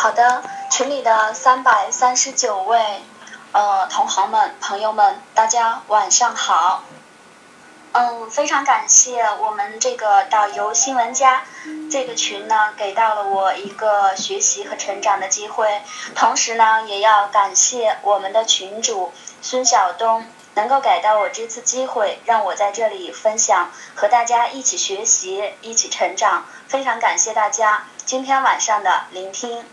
好的，群里的三百三十九位呃同行们、朋友们，大家晚上好。嗯，非常感谢我们这个导游新闻家这个群呢，给到了我一个学习和成长的机会。同时呢，也要感谢我们的群主孙晓东，能够给到我这次机会，让我在这里分享，和大家一起学习，一起成长。非常感谢大家今天晚上的聆听。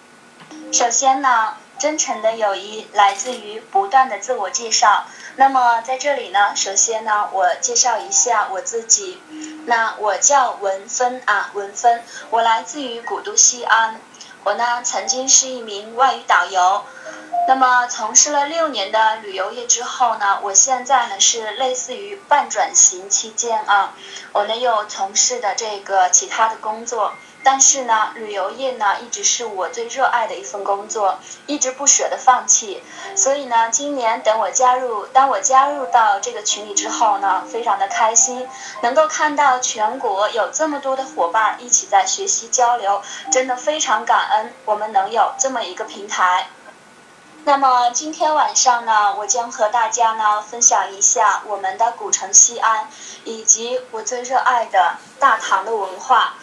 首先呢，真诚的友谊来自于不断的自我介绍。那么在这里呢，首先呢，我介绍一下我自己。那我叫文芬啊，文芬，我来自于古都西安。我呢，曾经是一名外语导游。那么从事了六年的旅游业之后呢，我现在呢是类似于半转型期间啊，我呢又从事的这个其他的工作。但是呢，旅游业呢一直是我最热爱的一份工作，一直不舍得放弃。所以呢，今年等我加入，当我加入到这个群里之后呢，非常的开心，能够看到全国有这么多的伙伴一起在学习交流，真的非常感恩我们能有这么一个平台。那么今天晚上呢，我将和大家呢分享一下我们的古城西安，以及我最热爱的大唐的文化。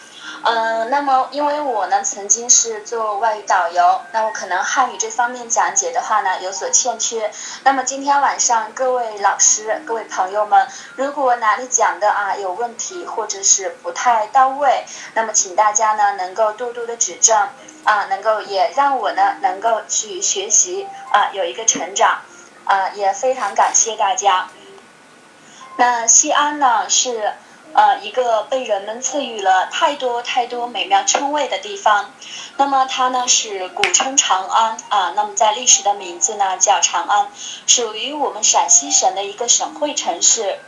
嗯，那么因为我呢曾经是做外语导游，那我可能汉语这方面讲解的话呢有所欠缺。那么今天晚上各位老师、各位朋友们，如果哪里讲的啊有问题或者是不太到位，那么请大家呢能够多多的指正啊，能够也让我呢能够去学习啊有一个成长啊，也非常感谢大家。那西安呢是。呃，一个被人们赐予了太多太多美妙称谓的地方，那么它呢是古称长安啊，那么在历史的名字呢叫长安，属于我们陕西省的一个省会城市。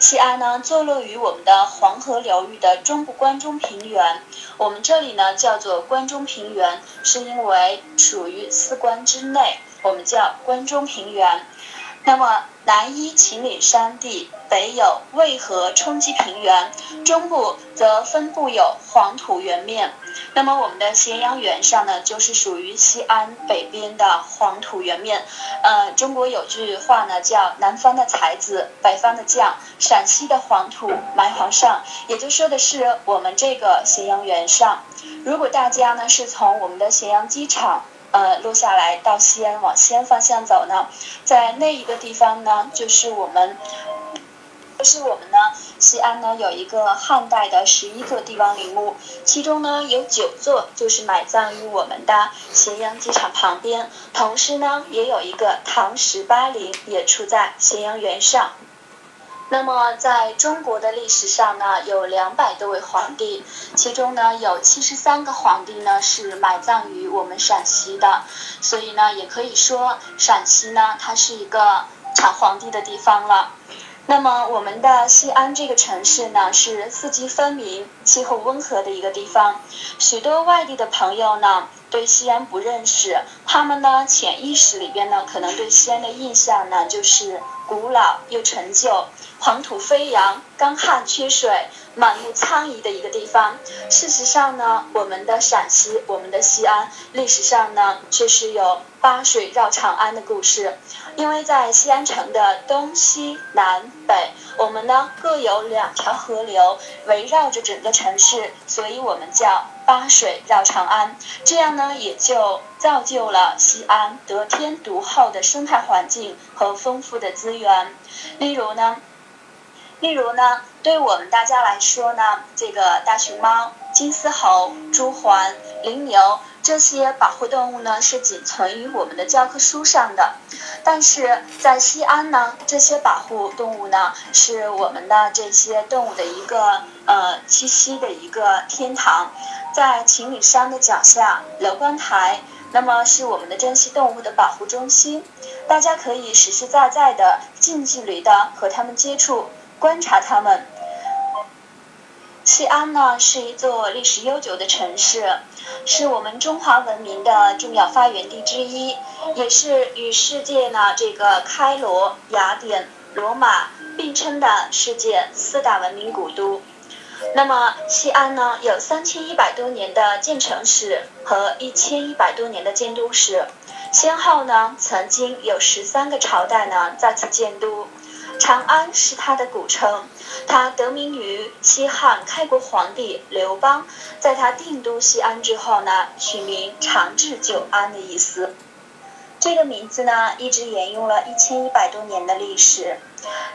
西安呢坐落于我们的黄河流域的中部关中平原，我们这里呢叫做关中平原，是因为属于四关之内，我们叫关中平原。那么南依秦岭山地，北有渭河冲积平原，中部则分布有黄土原面。那么我们的咸阳原上呢，就是属于西安北边的黄土原面。呃，中国有句话呢，叫南方的才子，北方的将，陕西的黄土埋皇上，也就说的是我们这个咸阳原上。如果大家呢是从我们的咸阳机场。呃，落下来到西安往西安方向走呢，在那一个地方呢，就是我们，就是我们呢，西安呢有一个汉代的十一座帝王陵墓，其中呢有九座就是埋葬于我们的咸阳机场旁边，同时呢也有一个唐十八陵也处在咸阳原上。那么，在中国的历史上呢，有两百多位皇帝，其中呢有七十三个皇帝呢是埋葬于我们陕西的，所以呢，也可以说陕西呢它是一个产皇帝的地方了。那么，我们的西安这个城市呢是四季分明、气候温和的一个地方，许多外地的朋友呢对西安不认识，他们呢潜意识里边呢可能对西安的印象呢就是古老又陈旧。黄土飞扬、干旱缺水、满目苍夷的一个地方。事实上呢，我们的陕西，我们的西安，历史上呢却是有八水绕长安的故事。因为在西安城的东西南北，我们呢各有两条河流围绕着整个城市，所以我们叫八水绕长安。这样呢，也就造就了西安得天独厚的生态环境和丰富的资源。例如呢。例如呢，对我们大家来说呢，这个大熊猫、金丝猴、朱鹮、羚牛这些保护动物呢，是仅存于我们的教科书上的。但是在西安呢，这些保护动物呢，是我们的这些动物的一个呃栖息的一个天堂。在秦岭山的脚下，楼观台，那么是我们的珍稀动物的保护中心，大家可以实实在在的、近距离的和它们接触。观察它们。西安呢是一座历史悠久的城市，是我们中华文明的重要发源地之一，也是与世界呢这个开罗、雅典、罗马并称的世界四大文明古都。那么西安呢，有三千一百多年的建城史和一千一百多年的建都史，先后呢曾经有十三个朝代呢在此建都。长安是它的古称，它得名于西汉开国皇帝刘邦，在他定都西安之后呢，取名长治久安的意思。这个名字呢，一直沿用了一千一百多年的历史，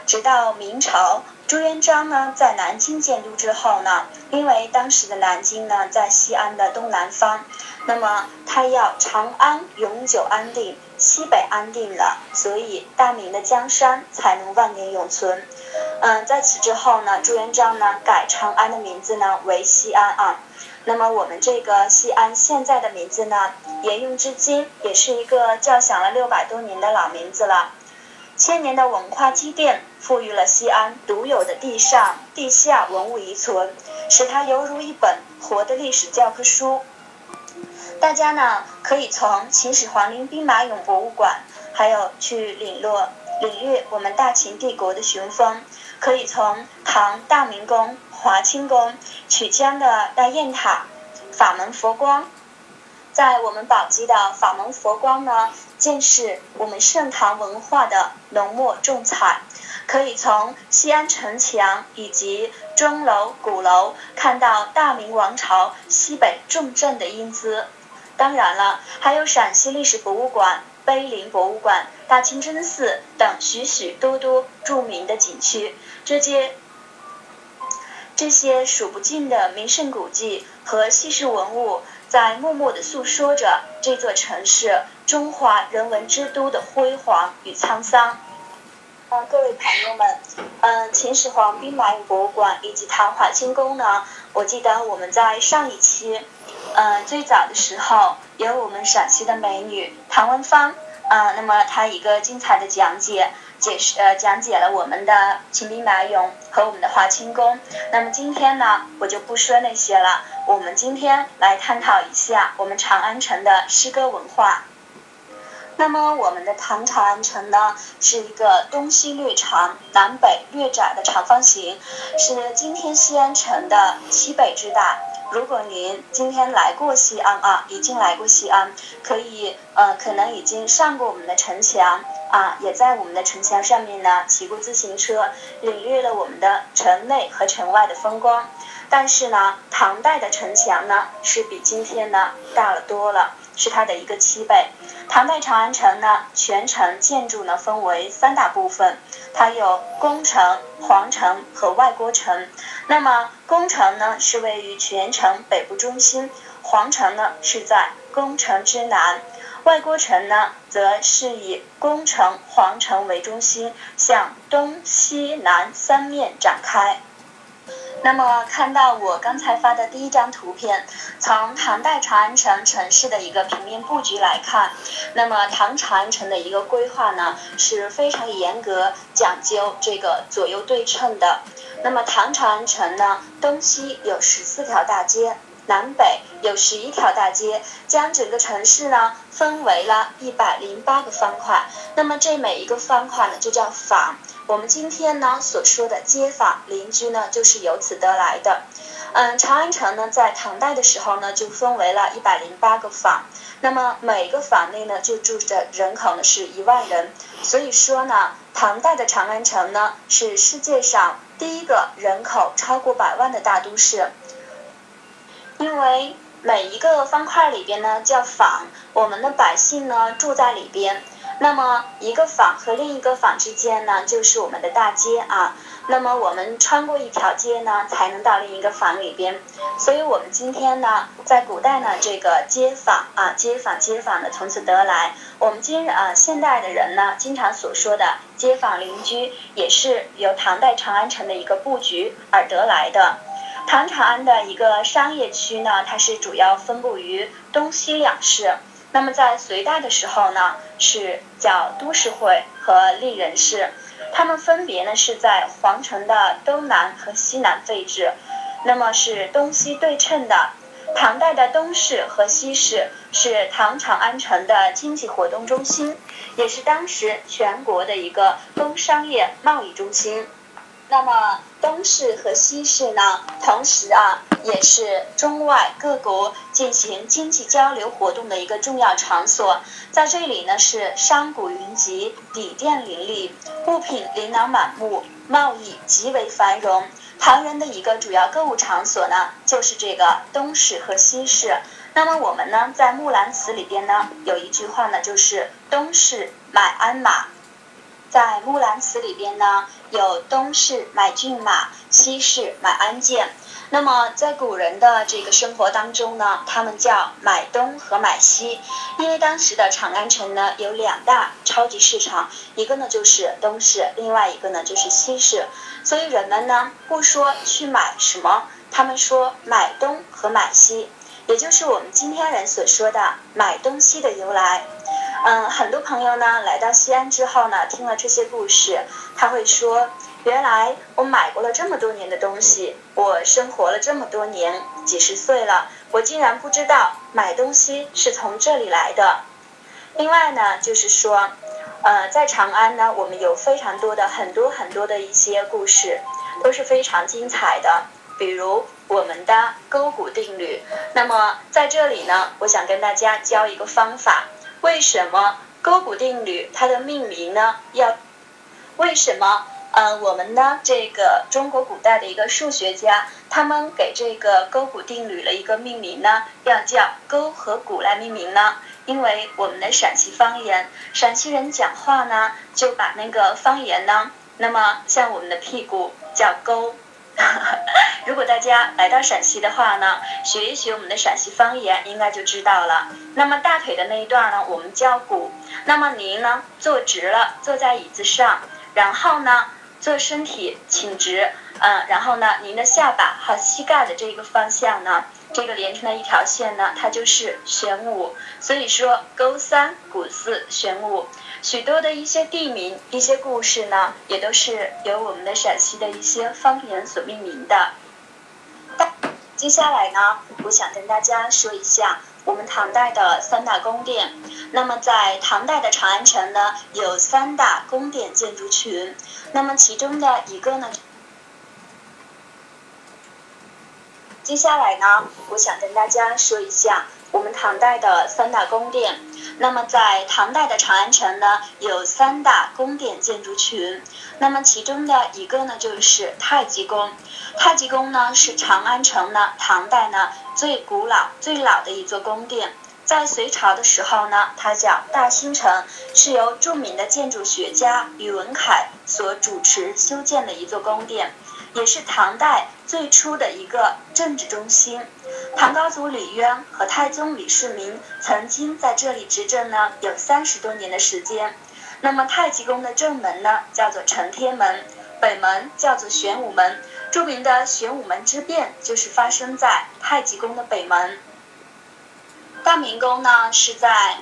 直到明朝朱元璋呢在南京建都之后呢，因为当时的南京呢在西安的东南方，那么他要长安永久安定。西北安定了，所以大明的江山才能万年永存。嗯，在此之后呢，朱元璋呢改长安的名字呢为西安啊。那么我们这个西安现在的名字呢，沿用至今，也是一个叫响了六百多年的老名字了。千年的文化积淀，赋予了西安独有的地上、地下文物遗存，使它犹如一本活的历史教科书。大家呢可以从秦始皇陵兵马俑博物馆，还有去领略领略我们大秦帝国的雄风。可以从唐大明宫、华清宫、曲江的大雁塔、法门佛光，在我们宝鸡的法门佛光呢，见识我们盛唐文化的浓墨重彩。可以从西安城墙以及钟楼、鼓楼，看到大明王朝西北重镇的英姿。当然了，还有陕西历史博物馆、碑林博物馆、大清真寺等许许多多著名的景区。这些这些数不尽的名胜古迹和稀世文物，在默默地诉说着这座城市中华人文之都的辉煌与沧桑。呃，各位朋友们，嗯，秦始皇兵马俑博物馆以及唐华清宫呢，我记得我们在上一期。嗯，最早的时候有我们陕西的美女唐文芳，啊，那么她一个精彩的讲解，解释呃讲解了我们的秦兵马俑和我们的华清宫。那么今天呢，我就不说那些了，我们今天来探讨一下我们长安城的诗歌文化。那么我们的唐长安城呢，是一个东西略长、南北略窄的长方形，是今天西安城的西北之大。如果您今天来过西安啊，已经来过西安，可以呃，可能已经上过我们的城墙啊，也在我们的城墙上面呢骑过自行车，领略了我们的城内和城外的风光。但是呢，唐代的城墙呢是比今天呢大了多了，是它的一个七倍。唐代长安城呢，全城建筑呢分为三大部分，它有宫城、皇城和外郭城。那么宫城呢是位于全城北部中心，皇城呢是在宫城之南，外郭城呢则是以宫城、皇城为中心，向东西南三面展开。那么看到我刚才发的第一张图片，从唐代长安城城市的一个平面布局来看，那么唐长安城的一个规划呢是非常严格、讲究这个左右对称的。那么唐长安城呢，东西有十四条大街，南北有十一条大街，将整个城市呢分为了一百零八个方块。那么这每一个方块呢就叫坊。我们今天呢所说的街坊邻居呢，就是由此得来的。嗯，长安城呢在唐代的时候呢，就分为了一百零八个坊，那么每个坊内呢就住着人口呢是一万人。所以说呢，唐代的长安城呢是世界上第一个人口超过百万的大都市。因为每一个方块里边呢叫坊，我们的百姓呢住在里边。那么一个坊和另一个坊之间呢，就是我们的大街啊。那么我们穿过一条街呢，才能到另一个坊里边。所以我们今天呢，在古代呢，这个街坊啊，街坊街坊的从此得来。我们今啊现代的人呢，经常所说的街坊邻居，也是由唐代长安城的一个布局而得来的。唐长安的一个商业区呢，它是主要分布于东西两市。那么在隋代的时候呢，是叫都市会和丽人市，他们分别呢是在皇城的东南和西南位置，那么是东西对称的。唐代的东市和西市是唐长安城的经济活动中心，也是当时全国的一个工商业贸易中心。那么东市和西市呢，同时啊，也是中外各国进行经济交流活动的一个重要场所。在这里呢，是商贾云集，底店林立，物品琳琅满目，贸易极为繁荣。唐人的一个主要购物场所呢，就是这个东市和西市。那么我们呢，在《木兰辞》里边呢，有一句话呢，就是东市买鞍马。在《木兰辞》里边呢，有东市买骏马，西市买鞍鞯。那么在古人的这个生活当中呢，他们叫买东和买西，因为当时的长安城呢有两大超级市场，一个呢就是东市，另外一个呢就是西市，所以人们呢不说去买什么，他们说买东和买西，也就是我们今天人所说的买东西的由来。嗯，很多朋友呢来到西安之后呢，听了这些故事，他会说：原来我买过了这么多年的东西，我生活了这么多年，几十岁了，我竟然不知道买东西是从这里来的。另外呢，就是说，呃，在长安呢，我们有非常多的很多很多的一些故事，都是非常精彩的，比如我们的勾股定律。那么在这里呢，我想跟大家教一个方法。为什么勾股定律它的命名呢？要为什么？呃，我们呢这个中国古代的一个数学家，他们给这个勾股定律了一个命名呢？要叫勾和股来命名呢？因为我们的陕西方言，陕西人讲话呢就把那个方言呢，那么像我们的屁股叫勾。如果大家来到陕西的话呢，学一学我们的陕西方言，应该就知道了。那么大腿的那一段呢，我们叫骨。那么您呢，坐直了，坐在椅子上，然后呢，坐身体挺直，嗯，然后呢，您的下巴和膝盖的这个方向呢，这个连成的一条线呢，它就是玄武。所以说，勾三股四玄武。许多的一些地名、一些故事呢，也都是由我们的陕西的一些方言所命名的。接下来呢，我想跟大家说一下我们唐代的三大宫殿。那么在唐代的长安城呢，有三大宫殿建筑群。那么其中的一个呢，接下来呢，我想跟大家说一下我们唐代的三大宫殿。那么在唐代的长安城呢，有三大宫殿建筑群。那么其中的一个呢，就是太极宫。太极宫呢，是长安城呢唐代呢最古老、最老的一座宫殿。在隋朝的时候呢，它叫大兴城，是由著名的建筑学家宇文恺所主持修建的一座宫殿。也是唐代最初的一个政治中心。唐高祖李渊和太宗李世民曾经在这里执政呢，有三十多年的时间。那么太极宫的正门呢，叫做承天门，北门叫做玄武门。著名的玄武门之变就是发生在太极宫的北门。大明宫呢，是在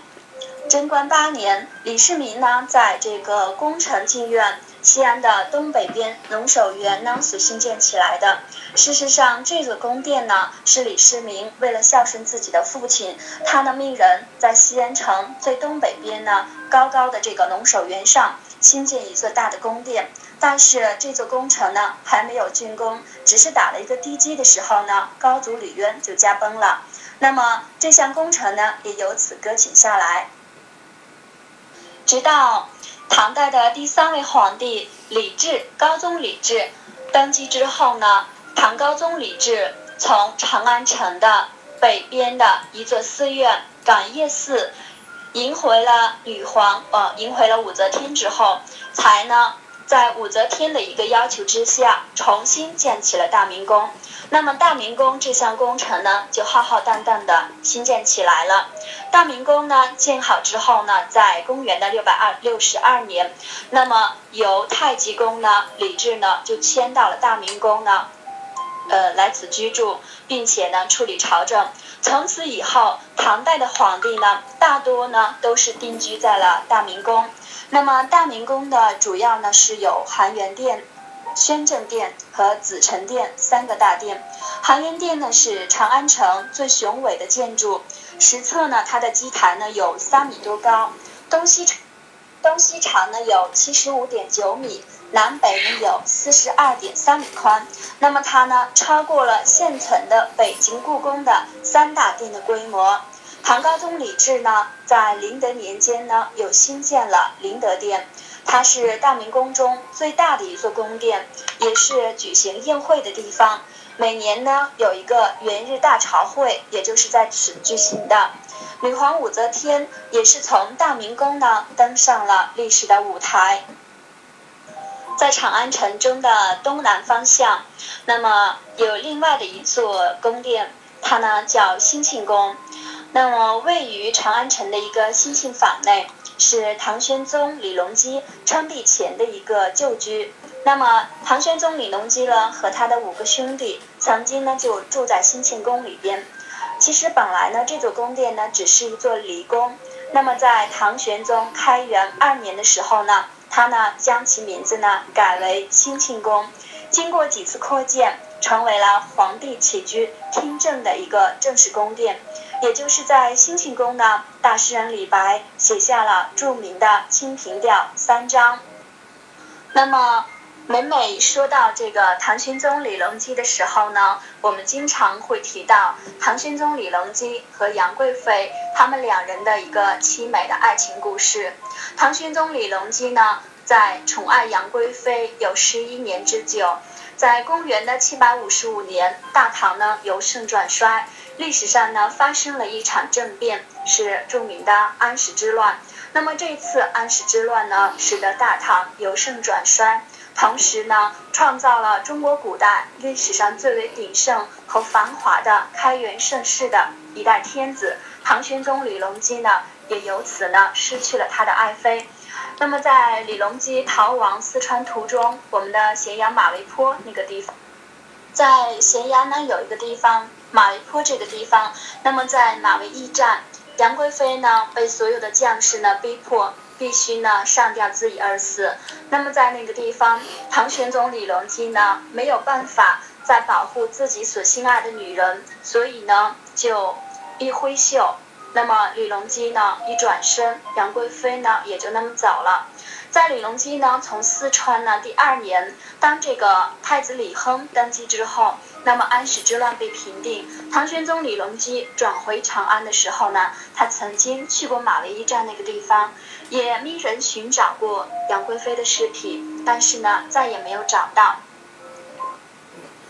贞观八年，李世民呢，在这个宫城进院。西安的东北边龙首原呢所兴建起来的。事实上，这座宫殿呢是李世民为了孝顺自己的父亲，他呢命人在西安城最东北边呢高高的这个龙首原上兴建一座大的宫殿。但是这座工程呢还没有竣工，只是打了一个地基的时候呢，高祖李渊就驾崩了。那么这项工程呢也由此搁浅下来，直到。唐代的第三位皇帝李治，高宗李治登基之后呢，唐高宗李治从长安城的北边的一座寺院感业寺迎回了女皇，呃，迎回了武则天之后，才呢。在武则天的一个要求之下，重新建起了大明宫。那么大明宫这项工程呢，就浩浩荡荡的兴建起来了。大明宫呢建好之后呢，在公元的六百二六十二年，那么由太极宫呢，李治呢就迁到了大明宫呢，呃，来此居住，并且呢处理朝政。从此以后，唐代的皇帝呢，大多呢都是定居在了大明宫。那么大明宫的主要呢是有含元殿、宣政殿和紫宸殿三个大殿。含元殿呢是长安城最雄伟的建筑，实测呢它的基台呢有三米多高，东西东西长呢有七十五点九米，南北呢有四十二点三米宽。那么它呢超过了现存的北京故宫的三大殿的规模。唐高宗李治呢在麟德年间呢又新建了麟德殿，它是大明宫中最大的一座宫殿，也是举行宴会的地方。每年呢有一个元日大朝会，也就是在此举行的。女皇武则天也是从大明宫呢登上了历史的舞台。在长安城中的东南方向，那么有另外的一座宫殿，它呢叫兴庆宫。那么位于长安城的一个兴庆坊内，是唐玄宗李隆基称帝前的一个旧居。那么唐玄宗李隆基呢和他的五个兄弟，曾经呢就住在兴庆宫里边。其实本来呢，这座宫殿呢只是一座离宫。那么在唐玄宗开元二年的时候呢，他呢将其名字呢改为兴庆宫。经过几次扩建，成为了皇帝起居听政的一个正式宫殿。也就是在兴庆宫呢，大诗人李白写下了著名的《清平调》三章。那么。每每说到这个唐玄宗李隆基的时候呢，我们经常会提到唐玄宗李隆基和杨贵妃他们两人的一个凄美的爱情故事。唐玄宗李隆基呢，在宠爱杨贵妃有十一年之久。在公元的七百五十五年，大唐呢由盛转衰，历史上呢发生了一场政变，是著名的安史之乱。那么这次安史之乱呢，使得大唐由盛转衰。同时呢，创造了中国古代历史上最为鼎盛和繁华的开元盛世的一代天子唐玄宗李隆基呢，也由此呢失去了他的爱妃。那么在李隆基逃亡四川途中，我们的咸阳马嵬坡那个地方，在咸阳呢有一个地方马嵬坡这个地方，那么在马嵬驿站，杨贵妃呢被所有的将士呢逼迫。必须呢上吊自缢而死。那么在那个地方，唐玄宗李隆基呢没有办法再保护自己所心爱的女人，所以呢就一挥袖，那么李隆基呢一转身，杨贵妃呢也就那么走了。在李隆基呢从四川呢第二年，当这个太子李亨登基之后，那么安史之乱被平定，唐玄宗李隆基转回长安的时候呢，他曾经去过马嵬驿站那个地方。也命人寻找过杨贵妃的尸体，但是呢，再也没有找到。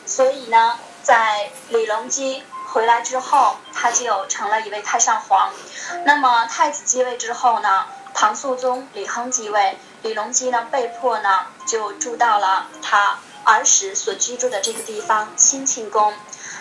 所以呢，在李隆基回来之后，他就成了一位太上皇。那么太子继位之后呢，唐肃宗李亨继位，李隆基呢被迫呢就住到了他儿时所居住的这个地方兴庆宫。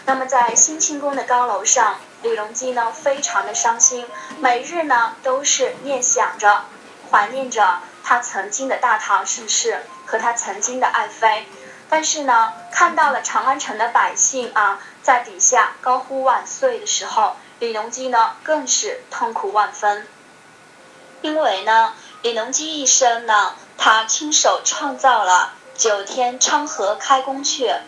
那么在兴庆宫的高楼上。李隆基呢，非常的伤心，每日呢都是念想着、怀念着他曾经的大唐盛世和他曾经的爱妃。但是呢，看到了长安城的百姓啊，在底下高呼万岁的时候，李隆基呢更是痛苦万分。因为呢，李隆基一生呢，他亲手创造了九天昌河开宫阙。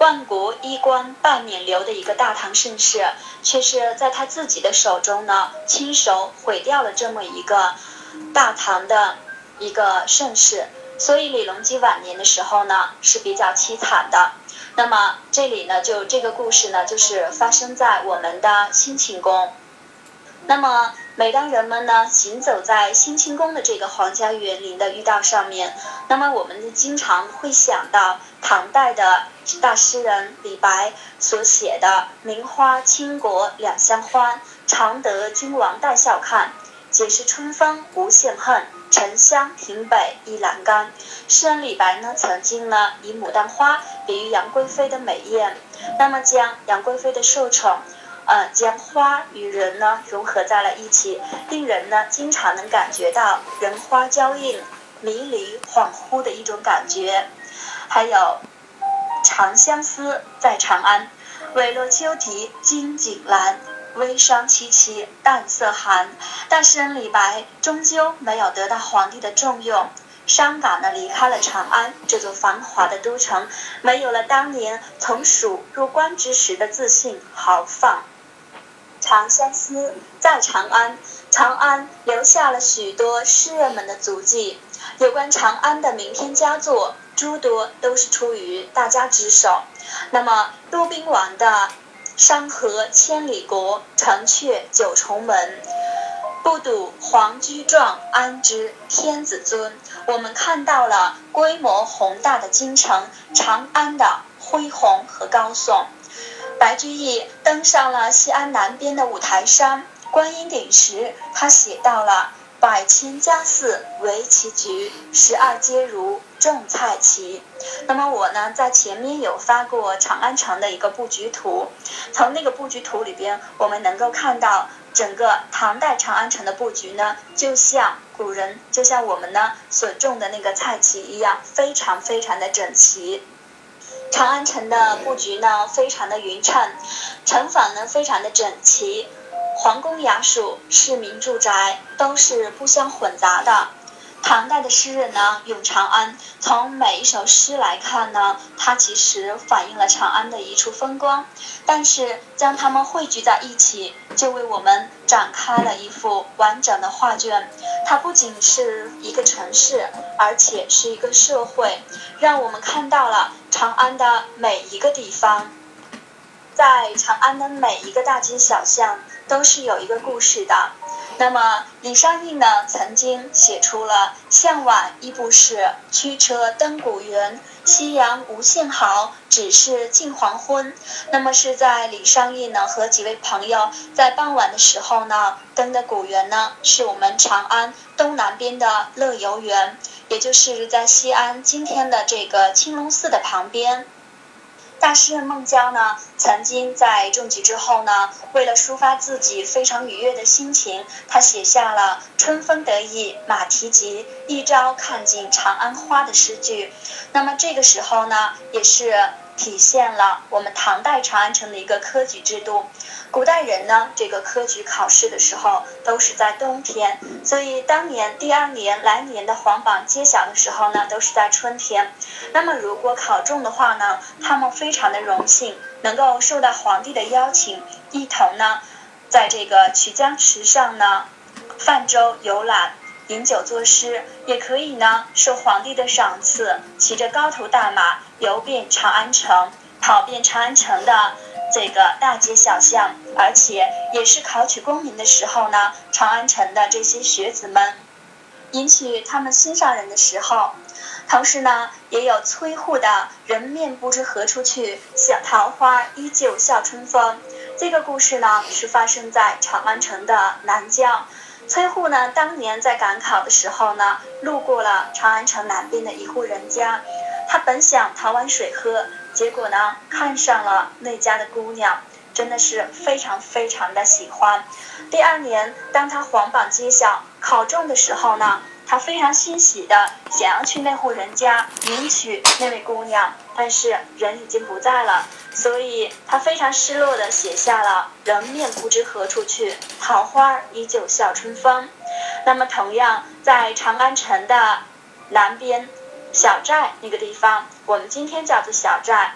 万国衣冠半冕旒的一个大唐盛世，却是在他自己的手中呢，亲手毁掉了这么一个大唐的一个盛世。所以李隆基晚年的时候呢，是比较凄惨的。那么这里呢，就这个故事呢，就是发生在我们的兴庆宫。那么。每当人们呢行走在兴庆宫的这个皇家园林的御道上面，那么我们经常会想到唐代的大诗人李白所写的“名花倾国两相欢，常得君王带笑看。解释春风无限恨，沉香亭北倚阑干。”诗人李白呢曾经呢以牡丹花比喻杨贵妃的美艳，那么将杨贵妃的受宠。呃，将花与人呢融合在了一起，令人呢经常能感觉到人花交映、迷离恍惚的一种感觉。还有《长相思》在长安，委落秋啼金井阑，微霜凄凄淡色寒。但诗人李白终究没有得到皇帝的重用，伤感的离开了长安这座繁华的都城，没有了当年从蜀入关之时的自信豪放。长相思，在长安，长安留下了许多诗人们的足迹。有关长安的名篇佳作，诸多都是出于大家之手。那么，骆宾王的“山河千里国，城阙九重门”。不睹皇居壮，安知天子尊？我们看到了规模宏大的京城长安的恢宏和高耸。白居易登上了西安南边的五台山观音顶时，他写到了“百千家寺围棋局，十二街如种菜畦”。那么我呢，在前面有发过长安城的一个布局图，从那个布局图里边，我们能够看到。整个唐代长安城的布局呢，就像古人，就像我们呢所种的那个菜畦一样，非常非常的整齐。长安城的布局呢，非常的匀称，城坊呢非常的整齐，皇宫衙署、市民住宅都是不相混杂的。唐代的诗人呢，咏长安，从每一首诗来看呢，它其实反映了长安的一处风光。但是将它们汇聚在一起，就为我们展开了一幅完整的画卷。它不仅是一个城市，而且是一个社会，让我们看到了长安的每一个地方，在长安的每一个大街小巷，都是有一个故事的。那么李商隐呢，曾经写出了“向晚意不适，驱车登古原。夕阳无限好，只是近黄昏。”那么是在李商隐呢和几位朋友在傍晚的时候呢，登的古原呢，是我们长安东南边的乐游原，也就是在西安今天的这个青龙寺的旁边。大诗人孟郊呢，曾经在中举之后呢，为了抒发自己非常愉悦的心情，他写下了“春风得意马蹄疾，一朝看尽长安花”的诗句。那么这个时候呢，也是体现了我们唐代长安城的一个科举制度。古代人呢，这个科举考试的时候都是在冬天，所以当年第二年来年的皇榜揭晓的时候呢，都是在春天。那么如果考中的话呢，他们非常的荣幸，能够受到皇帝的邀请，一同呢，在这个曲江池上呢，泛舟游览，饮酒作诗，也可以呢，受皇帝的赏赐，骑着高头大马游遍长安城，跑遍长安城的。这个大街小巷，而且也是考取功名的时候呢，长安城的这些学子们迎娶他们心上人的时候，同时呢，也有崔护的“人面不知何处去，小桃花依旧笑春风”。这个故事呢，是发生在长安城的南郊。崔护呢，当年在赶考的时候呢，路过了长安城南边的一户人家，他本想讨碗水喝。结果呢，看上了那家的姑娘，真的是非常非常的喜欢。第二年，当他皇榜揭晓考中的时候呢，他非常欣喜的想要去那户人家迎娶那位姑娘，但是人已经不在了，所以他非常失落的写下了“人面不知何处去，桃花依旧笑春风”。那么，同样在长安城的南边。小寨那个地方，我们今天叫做小寨，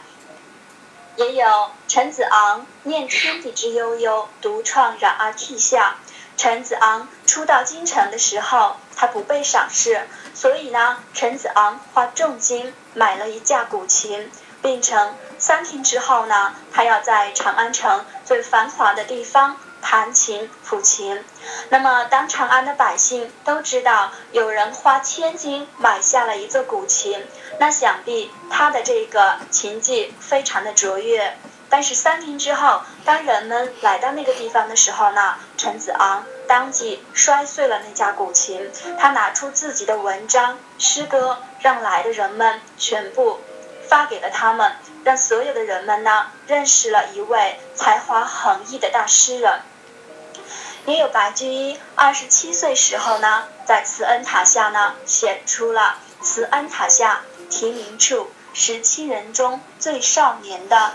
也有陈子昂念天地之悠悠，独怆然而涕下。陈子昂初到京城的时候，他不被赏识，所以呢，陈子昂花重金买了一架古琴，并称三天之后呢，他要在长安城最繁华的地方。弹琴抚琴，那么当长安的百姓都知道有人花千金买下了一座古琴，那想必他的这个琴技非常的卓越。但是三天之后，当人们来到那个地方的时候呢，陈子昂当即摔碎了那架古琴，他拿出自己的文章诗歌，让来的人们全部发给了他们，让所有的人们呢认识了一位才华横溢的大诗人。也有白居易二十七岁时候呢，在慈恩塔下呢，写出了“慈恩塔下题名处，十七人中最少年”的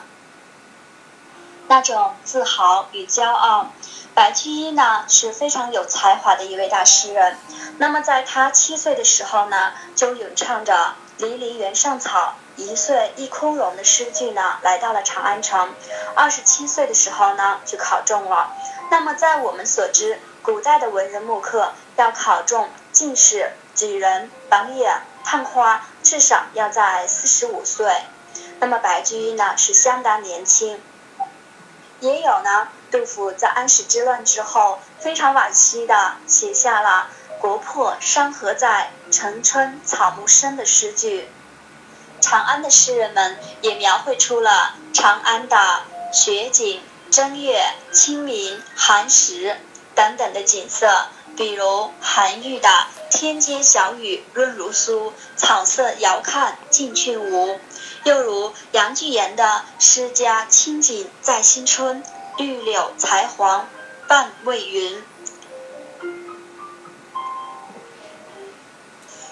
那种自豪与骄傲。白居易呢是非常有才华的一位大诗人。那么在他七岁的时候呢，就咏唱着“离离原上草，一岁一枯荣”的诗句呢，来到了长安城。二十七岁的时候呢，就考中了。那么，在我们所知，古代的文人墨客要考中进士，举人、榜眼、探花至少要在四十五岁。那么白居易呢是相当年轻。也有呢，杜甫在安史之乱之后非常惋惜的写下了“国破山河在，城春草木深”的诗句。长安的诗人们也描绘出了长安的雪景、正月、清明、寒食等等的景色，比如韩愈的“天街小雨润如酥，草色遥看近却无”，又如杨巨岩的“诗家清景在新春，绿柳才黄半未匀”。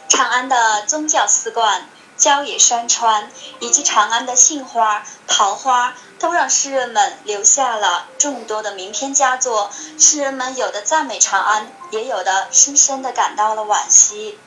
长安的宗教寺观。郊野山川以及长安的杏花、桃花，都让诗人们留下了众多的名篇佳作。诗人们有的赞美长安，也有的深深的感到了惋惜。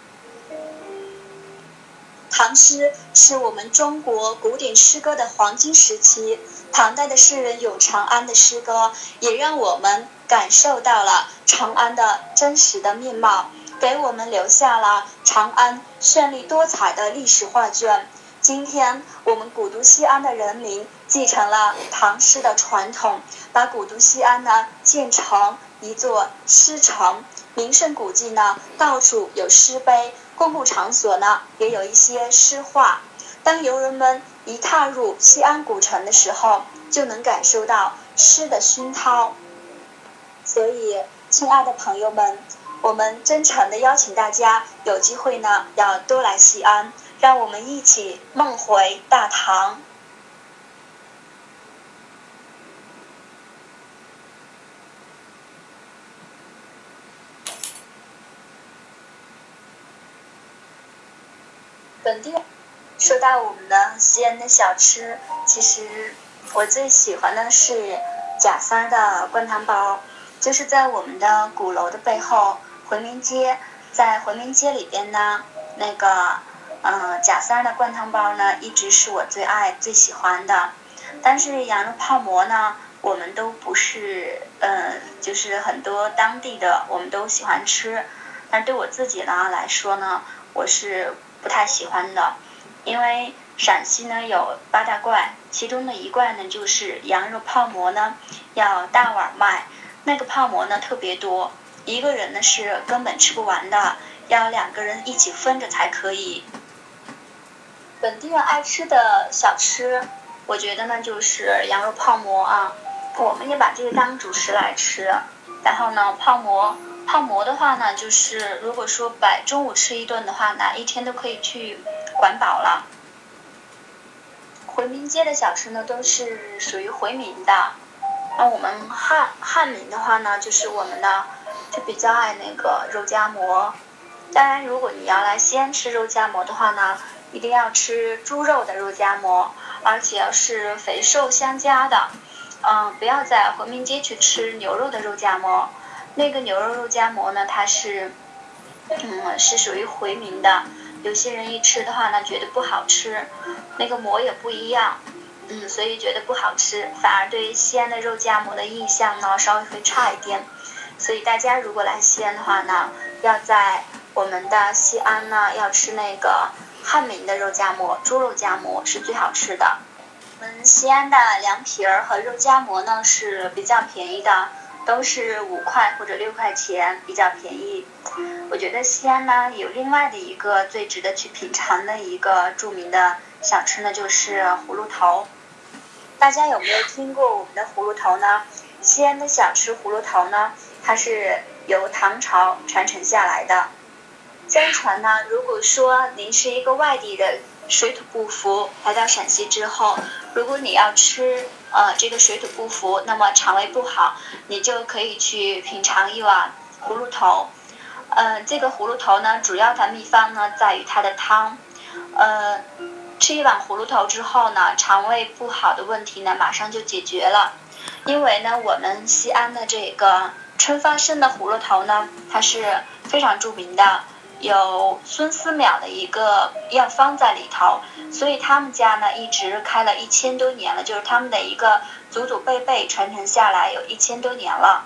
唐诗是我们中国古典诗歌的黄金时期，唐代的诗人咏长安的诗歌，也让我们感受到了长安的真实的面貌。给我们留下了长安绚丽多彩的历史画卷。今天，我们古都西安的人民继承了唐诗的传统，把古都西安呢建成一座诗城。名胜古迹呢，到处有诗碑；公共场所呢，也有一些诗画。当游人们一踏入西安古城的时候，就能感受到诗的熏陶。所以，亲爱的朋友们。我们真诚的邀请大家，有机会呢要多来西安，让我们一起梦回大唐。本地说到我们的西安的小吃，其实我最喜欢的是贾三的灌汤包，就是在我们的鼓楼的背后。回民街，在回民街里边呢，那个，嗯，贾三的灌汤包呢，一直是我最爱、最喜欢的。但是羊肉泡馍呢，我们都不是，嗯，就是很多当地的我们都喜欢吃，但对我自己呢来说呢，我是不太喜欢的。因为陕西呢有八大怪，其中的一怪呢就是羊肉泡馍呢要大碗卖，那个泡馍呢特别多。一个人呢是根本吃不完的，要两个人一起分着才可以。本地人爱吃的小吃，我觉得呢就是羊肉泡馍啊，我们也把这个当主食来吃。然后呢，泡馍，泡馍的话呢，就是如果说摆中午吃一顿的话，那一天都可以去管饱了。回民街的小吃呢，都是属于回民的。那我们汉汉民的话呢，就是我们的。比较爱那个肉夹馍，当然，如果你要来西安吃肉夹馍的话呢，一定要吃猪肉的肉夹馍，而且是肥瘦相加的，嗯，不要在回民街去吃牛肉的肉夹馍。那个牛肉肉夹馍呢，它是，嗯，是属于回民的，有些人一吃的话呢，觉得不好吃，那个馍也不一样，嗯，所以觉得不好吃，反而对西安的肉夹馍的印象呢，稍微会差一点。所以大家如果来西安的话呢，要在我们的西安呢，要吃那个汉民的肉夹馍，猪肉夹馍是最好吃的。我们西安的凉皮儿和肉夹馍呢是比较便宜的，都是五块或者六块钱，比较便宜。我觉得西安呢有另外的一个最值得去品尝的一个著名的小吃呢，就是葫芦头。大家有没有听过我们的葫芦头呢？西安的小吃葫芦头呢？它是由唐朝传承下来的。相传呢，如果说您是一个外地人，水土不服，来到陕西之后，如果你要吃呃这个水土不服，那么肠胃不好，你就可以去品尝一碗葫芦头。呃，这个葫芦头呢，主要的秘方呢在于它的汤。呃，吃一碗葫芦头之后呢，肠胃不好的问题呢马上就解决了。因为呢，我们西安的这个。春发生的葫芦头呢，它是非常著名的，有孙思邈的一个药方在里头，所以他们家呢一直开了一千多年了，就是他们的一个祖祖辈辈传承下来有一千多年了。